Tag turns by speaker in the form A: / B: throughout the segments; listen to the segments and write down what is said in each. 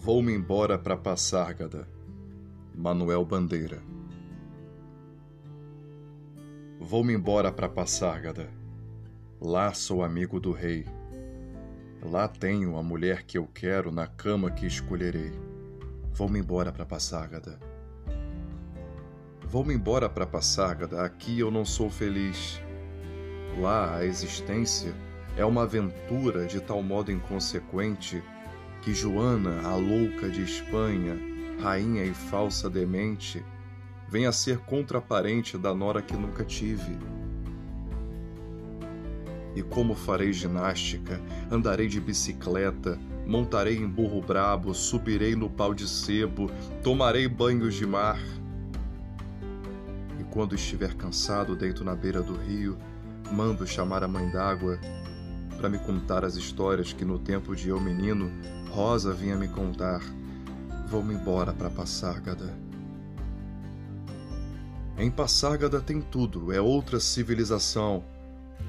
A: Vou-me embora para Passárgada. Manuel Bandeira. Vou-me embora para Passárgada. Lá sou amigo do rei. Lá tenho a mulher que eu quero na cama que escolherei. Vou-me embora para Passárgada. Vou-me embora para Passárgada. Aqui eu não sou feliz. Lá a existência é uma aventura de tal modo inconsequente que Joana, a louca de Espanha, rainha e falsa demente, vem a ser contraparente da nora que nunca tive. E como farei ginástica, andarei de bicicleta, montarei em burro brabo, subirei no pau de sebo, tomarei banhos de mar. E quando estiver cansado, deito na beira do rio, mando chamar a mãe d'água para me contar as histórias que no tempo de eu menino Rosa vinha me contar. Vou-me embora para Passárgada. Em Passárgada tem tudo, é outra civilização.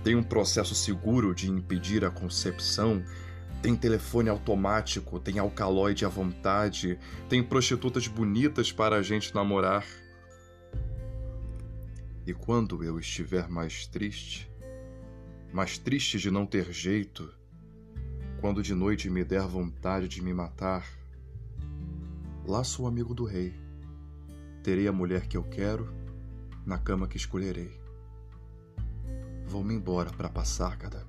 A: Tem um processo seguro de impedir a concepção, tem telefone automático, tem alcaloide à vontade, tem prostitutas bonitas para a gente namorar. E quando eu estiver mais triste, mais triste de não ter jeito, quando de noite me der vontade de me matar, lá sou amigo do rei. Terei a mulher que eu quero, na cama que escolherei. Vou-me embora para passar cada.